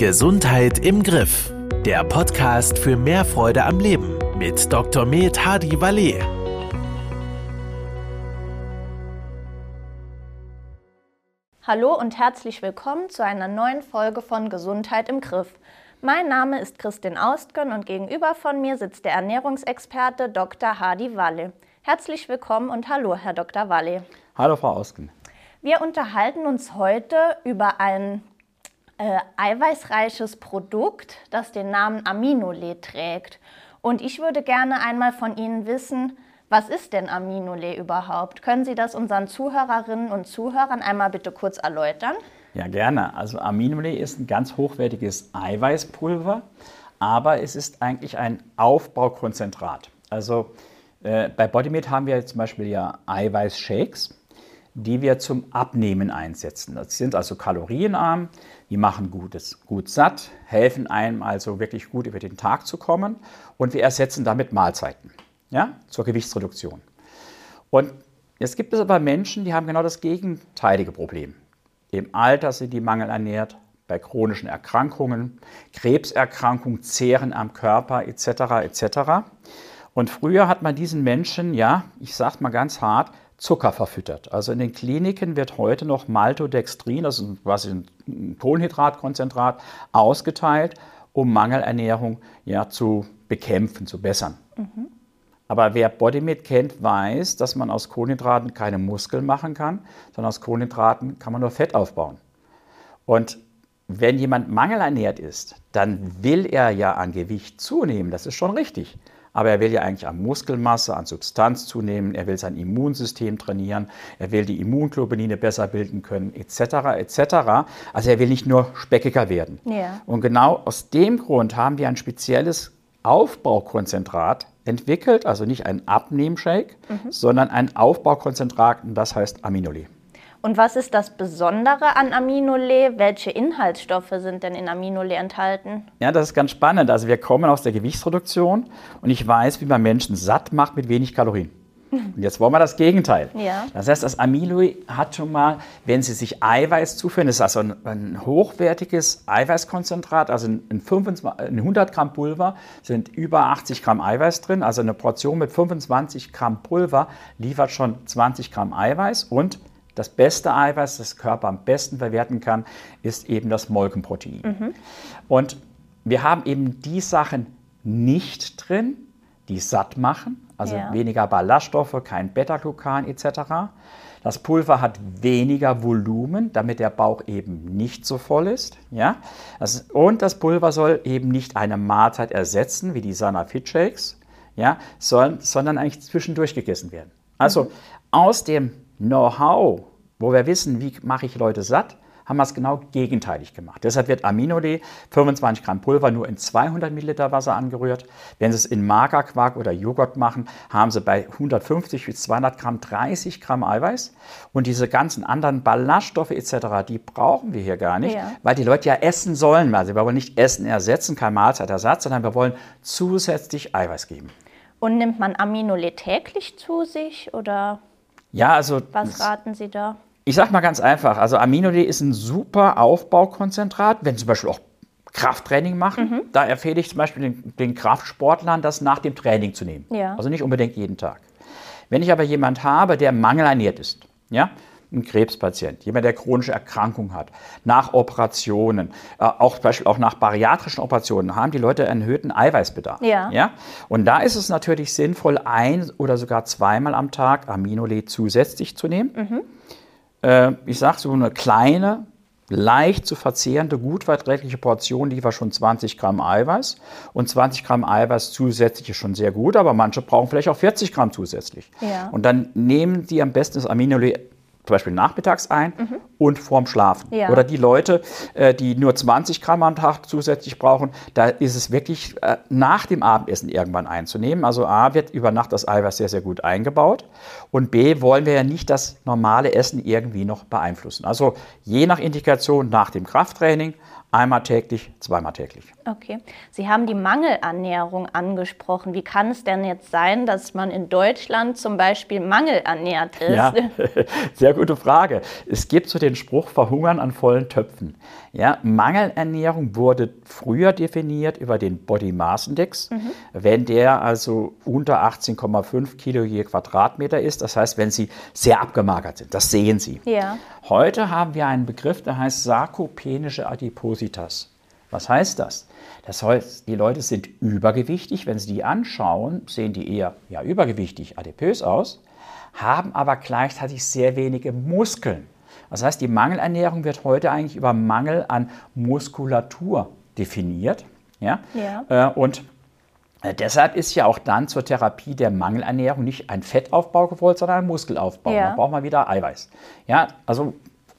Gesundheit im Griff. Der Podcast für mehr Freude am Leben mit Dr. Med Hadi Valet. Hallo und herzlich willkommen zu einer neuen Folge von Gesundheit im Griff. Mein Name ist Christin Austgen und gegenüber von mir sitzt der Ernährungsexperte Dr. Hadi Walle. Herzlich willkommen und hallo, Herr Dr. Walle. Hallo, Frau Austgen. Wir unterhalten uns heute über ein äh, eiweißreiches Produkt, das den Namen Aminole trägt. Und ich würde gerne einmal von Ihnen wissen, was ist denn Aminole überhaupt? Können Sie das unseren Zuhörerinnen und Zuhörern einmal bitte kurz erläutern? Ja, gerne. Also Aminole ist ein ganz hochwertiges Eiweißpulver, aber es ist eigentlich ein Aufbaukonzentrat. Also äh, bei Bodymeat haben wir zum Beispiel ja Eiweißshakes die wir zum Abnehmen einsetzen. Das sind also kalorienarm, die machen gutes, gut satt, helfen einem also wirklich gut über den Tag zu kommen und wir ersetzen damit Mahlzeiten ja, zur Gewichtsreduktion. Und jetzt gibt es aber Menschen, die haben genau das gegenteilige Problem. Im Alter sind die mangelernährt, bei chronischen Erkrankungen, Krebserkrankungen, Zehren am Körper etc. etc. Und früher hat man diesen Menschen, ja, ich sage mal ganz hart, Zucker verfüttert. Also in den Kliniken wird heute noch Maltodextrin, das ist quasi ein Kohlenhydratkonzentrat, ausgeteilt, um Mangelernährung ja, zu bekämpfen, zu bessern. Mhm. Aber wer Bodymit kennt, weiß, dass man aus Kohlenhydraten keine Muskeln machen kann, sondern aus Kohlenhydraten kann man nur Fett aufbauen. Und wenn jemand mangelernährt ist, dann will er ja an Gewicht zunehmen, das ist schon richtig aber er will ja eigentlich an Muskelmasse, an Substanz zunehmen, er will sein Immunsystem trainieren, er will die Immunglobuline besser bilden können, etc., etc. Also er will nicht nur speckiger werden. Ja. Und genau aus dem Grund haben wir ein spezielles Aufbaukonzentrat entwickelt, also nicht ein Abnehmshake, mhm. sondern ein Aufbaukonzentrat, und das heißt Aminole. Und was ist das Besondere an Aminole? Welche Inhaltsstoffe sind denn in Aminole enthalten? Ja, das ist ganz spannend. Also wir kommen aus der Gewichtsreduktion und ich weiß, wie man Menschen satt macht mit wenig Kalorien. Und jetzt wollen wir das Gegenteil. Ja. Das heißt, das Aminole hat schon mal, wenn Sie sich Eiweiß zuführen, das ist also ein, ein hochwertiges Eiweißkonzentrat, also in, 25, in 100 Gramm Pulver sind über 80 Gramm Eiweiß drin. Also eine Portion mit 25 Gramm Pulver liefert schon 20 Gramm Eiweiß und das beste Eiweiß, das der Körper am besten verwerten kann, ist eben das Molkenprotein. Mhm. Und wir haben eben die Sachen nicht drin, die satt machen, also ja. weniger Ballaststoffe, kein Beta-Glucan etc. Das Pulver hat weniger Volumen, damit der Bauch eben nicht so voll ist. Ja? Und das Pulver soll eben nicht eine Mahlzeit ersetzen, wie die Sana Fit Shakes, ja? Sondern eigentlich zwischendurch gegessen werden. Also mhm. aus dem Know-how wo wir wissen, wie mache ich Leute satt, haben wir es genau gegenteilig gemacht. Deshalb wird Aminode 25 Gramm Pulver nur in 200 Milliliter Wasser angerührt. Wenn Sie es in Magerquark oder Joghurt machen, haben Sie bei 150 bis 200 Gramm 30 Gramm Eiweiß. Und diese ganzen anderen Ballaststoffe etc., die brauchen wir hier gar nicht, ja. weil die Leute ja essen sollen. Also wir wollen nicht Essen ersetzen, kein Mahlzeitersatz, sondern wir wollen zusätzlich Eiweiß geben. Und nimmt man Aminole täglich zu sich oder? Ja, also. Was raten Sie da? Ich sage mal ganz einfach, also Aminode ist ein super Aufbaukonzentrat, wenn Sie zum Beispiel auch Krafttraining machen. Mhm. Da empfehle ich zum Beispiel den, den, Kraftsportlern, das nach dem Training zu nehmen. Ja. Also nicht unbedingt jeden Tag. Wenn ich aber jemanden habe, der mangelernährt ist, ja, ein Krebspatient, jemand, der chronische Erkrankungen hat, nach Operationen, äh, auch zum Beispiel auch nach bariatrischen Operationen, haben die Leute einen erhöhten Eiweißbedarf. Ja. ja. Und da ist es natürlich sinnvoll, ein oder sogar zweimal am Tag Aminole zusätzlich zu nehmen. Mhm äh, ich sage so eine kleine, leicht zu verzehrende, gut verträgliche Portion liefert schon 20 Gramm Eiweiß. Und 20 Gramm Eiweiß zusätzlich ist schon sehr gut, aber manche brauchen vielleicht auch 40 Gramm zusätzlich. Ja. Und dann nehmen die am besten das Aminolé zum Beispiel nachmittags ein mhm. und vorm Schlafen. Ja. Oder die Leute, äh, die nur 20 Gramm am Tag zusätzlich brauchen, da ist es wirklich äh, nach dem Abendessen irgendwann einzunehmen. Also A wird über Nacht das Eiweiß sehr, sehr gut eingebaut und B wollen wir ja nicht das normale Essen irgendwie noch beeinflussen. Also je nach Indikation nach dem Krafttraining einmal täglich, zweimal täglich. Okay. Sie haben die Mangelernährung angesprochen. Wie kann es denn jetzt sein, dass man in Deutschland zum Beispiel mangelernährt ist? Ja, sehr gute Frage. Es gibt so den Spruch, verhungern an vollen Töpfen. Ja, Mangelernährung wurde früher definiert über den Body Mass Index, mhm. wenn der also unter 18,5 Kilo je Quadratmeter ist. Das heißt, wenn Sie sehr abgemagert sind. Das sehen Sie. Ja. Heute haben wir einen Begriff, der heißt sarkopenische Adipositas. Was heißt das? Das heißt, die Leute sind übergewichtig. Wenn Sie die anschauen, sehen die eher ja, übergewichtig, adipös aus, haben aber gleichzeitig sehr wenige Muskeln. Das heißt, die Mangelernährung wird heute eigentlich über Mangel an Muskulatur definiert. Ja? ja. Äh, und äh, Deshalb ist ja auch dann zur Therapie der Mangelernährung nicht ein Fettaufbau gewollt, sondern ein Muskelaufbau. Ja. Da braucht man wieder Eiweiß. Ja, also,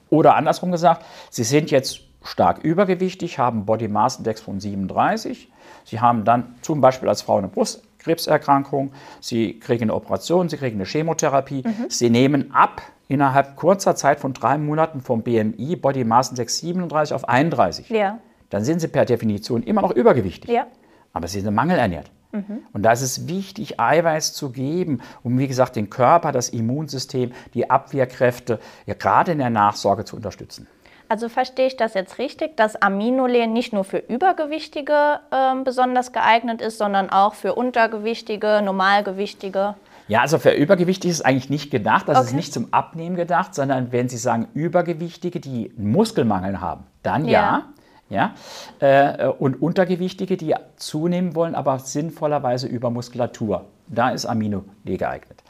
oder andersrum gesagt, Sie sind jetzt stark übergewichtig, haben Body Mass Index von 37. Sie haben dann zum Beispiel als Frau eine Brustkrebserkrankung, Sie kriegen eine Operation, Sie kriegen eine Chemotherapie, mhm. Sie nehmen ab innerhalb kurzer Zeit von drei Monaten vom BMI Body Mass Index 37 auf 31. Ja. Dann sind Sie per Definition immer noch übergewichtig. Ja. Aber Sie sind mangelernährt. Mhm. Und da ist es wichtig, Eiweiß zu geben, um, wie gesagt, den Körper, das Immunsystem, die Abwehrkräfte, ja, gerade in der Nachsorge zu unterstützen. Also verstehe ich das jetzt richtig, dass Aminolen nicht nur für Übergewichtige äh, besonders geeignet ist, sondern auch für Untergewichtige, Normalgewichtige? Ja, also für Übergewichtige ist es eigentlich nicht gedacht. Das okay. ist nicht zum Abnehmen gedacht, sondern wenn Sie sagen Übergewichtige, die Muskelmangel haben, dann ja. ja. ja? Äh, und Untergewichtige, die zunehmen wollen, aber sinnvollerweise über Muskulatur. Da ist Amino geeignet.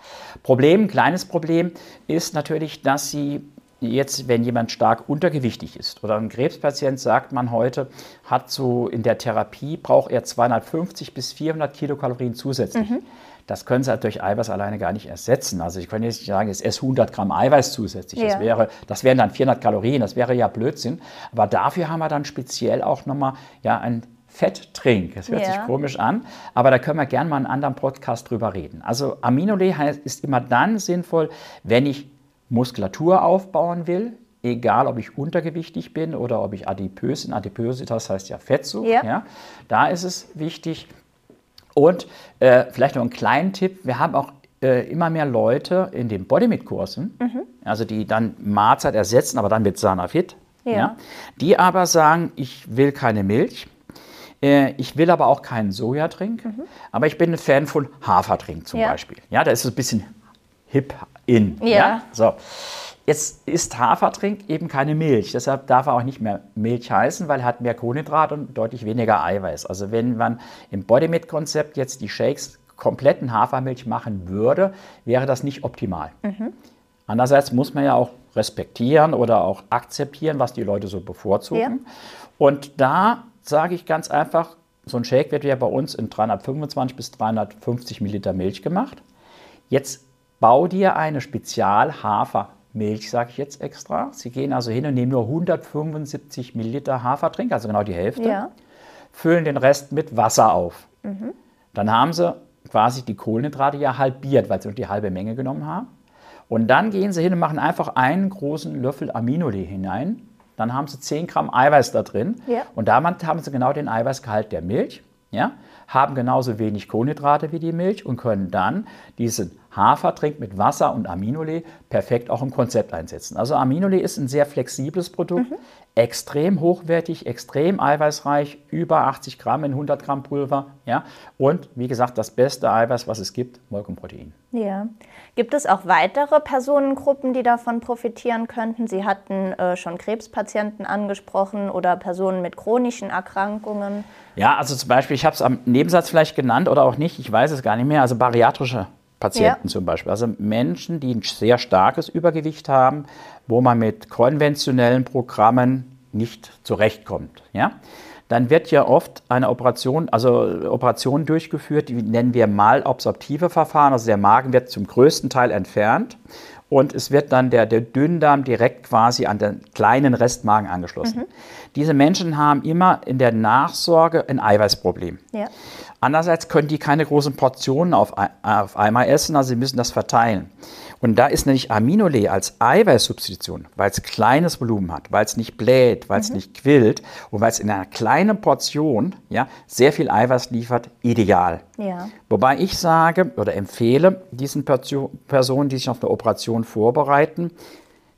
Problem, kleines Problem ist natürlich, dass sie jetzt, wenn jemand stark untergewichtig ist oder ein Krebspatient, sagt man heute, hat so in der Therapie, braucht er 250 bis 400 Kilokalorien zusätzlich. Mhm. Das können Sie halt durch Eiweiß alleine gar nicht ersetzen. Also ich könnte jetzt nicht sagen, es esse 100 Gramm Eiweiß zusätzlich. Ja. Das, wäre, das wären dann 400 Kalorien, das wäre ja Blödsinn. Aber dafür haben wir dann speziell auch nochmal ja, ein Fetttrink. Das hört ja. sich komisch an, aber da können wir gerne mal in einem anderen Podcast drüber reden. Also Aminole ist immer dann sinnvoll, wenn ich Muskulatur aufbauen will, egal ob ich untergewichtig bin oder ob ich adipös bin. Adipösitas heißt ja Fettsucht. Ja. ja. Da ist es wichtig. Und äh, vielleicht noch einen kleinen Tipp: Wir haben auch äh, immer mehr Leute in den Bodymit-Kursen, mhm. also die dann Mahlzeit ersetzen, aber dann mit Sanafit, ja. ja. die aber sagen, ich will keine Milch. Äh, ich will aber auch keinen Sojatrink, mhm. aber ich bin ein Fan von Hafertrink zum ja. Beispiel. Ja, da ist es ein bisschen hip in. Ja. ja. So. Jetzt ist Hafertrink eben keine Milch, deshalb darf er auch nicht mehr Milch heißen, weil er hat mehr Kohlenhydrat und deutlich weniger Eiweiß. Also wenn man im Bodymit-Konzept jetzt die Shakes komplett in Hafermilch machen würde, wäre das nicht optimal. Mhm. Andererseits muss man ja auch respektieren oder auch akzeptieren, was die Leute so bevorzugen. Ja. Und da sage ich ganz einfach, so ein Shake wird ja bei uns in 325 bis 350 Milliliter Milch gemacht. Jetzt bau dir eine Spezial-Hafermilch, sage ich jetzt extra. Sie gehen also hin und nehmen nur 175 Milliliter Hafertrink, also genau die Hälfte, ja. füllen den Rest mit Wasser auf. Mhm. Dann haben sie quasi die Kohlenhydrate ja halbiert, weil sie nur die halbe Menge genommen haben. Und dann gehen sie hin und machen einfach einen großen Löffel Aminole hinein. Dann haben sie 10 Gramm Eiweiß da drin. Ja. Und damit haben sie genau den Eiweißgehalt der Milch. Ja? haben genauso wenig Kohlenhydrate wie die Milch und können dann diesen Hafertrink mit Wasser und Aminole perfekt auch im Konzept einsetzen. Also Aminole ist ein sehr flexibles Produkt, mhm. extrem hochwertig, extrem eiweißreich, über 80 Gramm in 100 Gramm Pulver. Ja? Und wie gesagt, das beste Eiweiß, was es gibt, Molkenprotein. Ja. Gibt es auch weitere Personengruppen, die davon profitieren könnten? Sie hatten äh, schon Krebspatienten angesprochen oder Personen mit chronischen Erkrankungen. Ja, also zum Beispiel, ich habe es am Nebensatz vielleicht genannt oder auch nicht, ich weiß es gar nicht mehr, also bariatrische Patienten ja. zum Beispiel. Also Menschen, die ein sehr starkes Übergewicht haben, wo man mit konventionellen Programmen nicht zurechtkommt. Ja? Dann wird ja oft eine Operation, also Operation durchgeführt, die nennen wir malabsorptive Verfahren. Also der Magen wird zum größten Teil entfernt und es wird dann der, der Dünndarm direkt quasi an den kleinen Restmagen angeschlossen. Mhm. Diese Menschen haben immer in der Nachsorge ein Eiweißproblem. Ja. Andererseits können die keine großen Portionen auf, auf einmal essen, also sie müssen das verteilen. Und da ist nämlich Aminole als Eiweißsubstitution, weil es kleines Volumen hat, weil es nicht bläht, weil es mhm. nicht quillt und weil es in einer kleinen Portion ja, sehr viel Eiweiß liefert, ideal. Ja. Wobei ich sage oder empfehle diesen Personen, die sich auf eine Operation vorbereiten,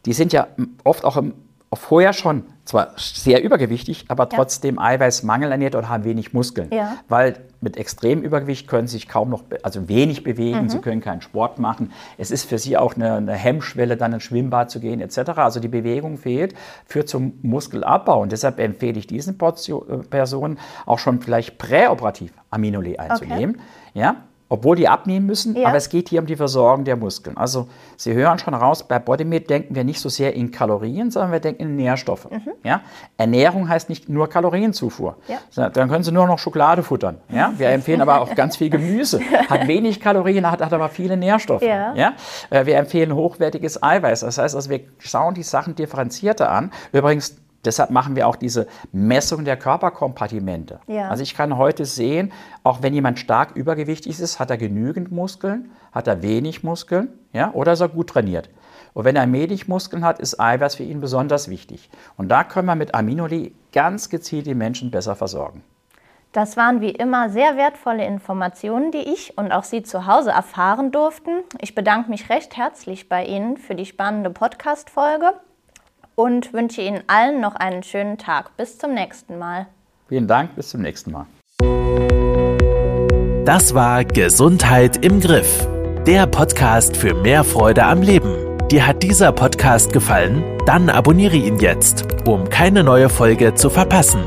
die sind ja oft auch im vorher schon zwar sehr übergewichtig, aber trotzdem ja. Eiweißmangel ernährt und haben wenig Muskeln. Ja. Weil mit extremem Übergewicht können sie sich kaum noch, also wenig bewegen, mhm. sie können keinen Sport machen. Es ist für sie auch eine, eine Hemmschwelle, dann ins Schwimmbad zu gehen etc. Also die Bewegung fehlt, führt zum Muskelabbau. Und deshalb empfehle ich diesen Portion, äh, Personen auch schon vielleicht präoperativ Aminole einzunehmen. Okay. Ja, obwohl die abnehmen müssen, ja. aber es geht hier um die Versorgung der Muskeln. Also Sie hören schon raus, bei Bodymate denken wir nicht so sehr in Kalorien, sondern wir denken in Nährstoffe. Mhm. Ja? Ernährung heißt nicht nur Kalorienzufuhr. Ja. Dann können Sie nur noch Schokolade futtern. Ja? Wir empfehlen aber auch ganz viel Gemüse. Hat wenig Kalorien, hat, hat aber viele Nährstoffe. Ja. Ja? Äh, wir empfehlen hochwertiges Eiweiß. Das heißt, also wir schauen die Sachen differenzierter an. Übrigens, Deshalb machen wir auch diese Messung der Körperkompartimente. Ja. Also ich kann heute sehen, auch wenn jemand stark übergewichtig ist, hat er genügend Muskeln, hat er wenig Muskeln ja, oder ist er gut trainiert. Und wenn er wenig Muskeln hat, ist Eiweiß für ihn besonders wichtig. Und da können wir mit Aminoli ganz gezielt die Menschen besser versorgen. Das waren wie immer sehr wertvolle Informationen, die ich und auch Sie zu Hause erfahren durften. Ich bedanke mich recht herzlich bei Ihnen für die spannende Podcast-Folge und wünsche Ihnen allen noch einen schönen Tag. Bis zum nächsten Mal. Vielen Dank, bis zum nächsten Mal. Das war Gesundheit im Griff, der Podcast für mehr Freude am Leben. Dir hat dieser Podcast gefallen? Dann abonniere ihn jetzt, um keine neue Folge zu verpassen.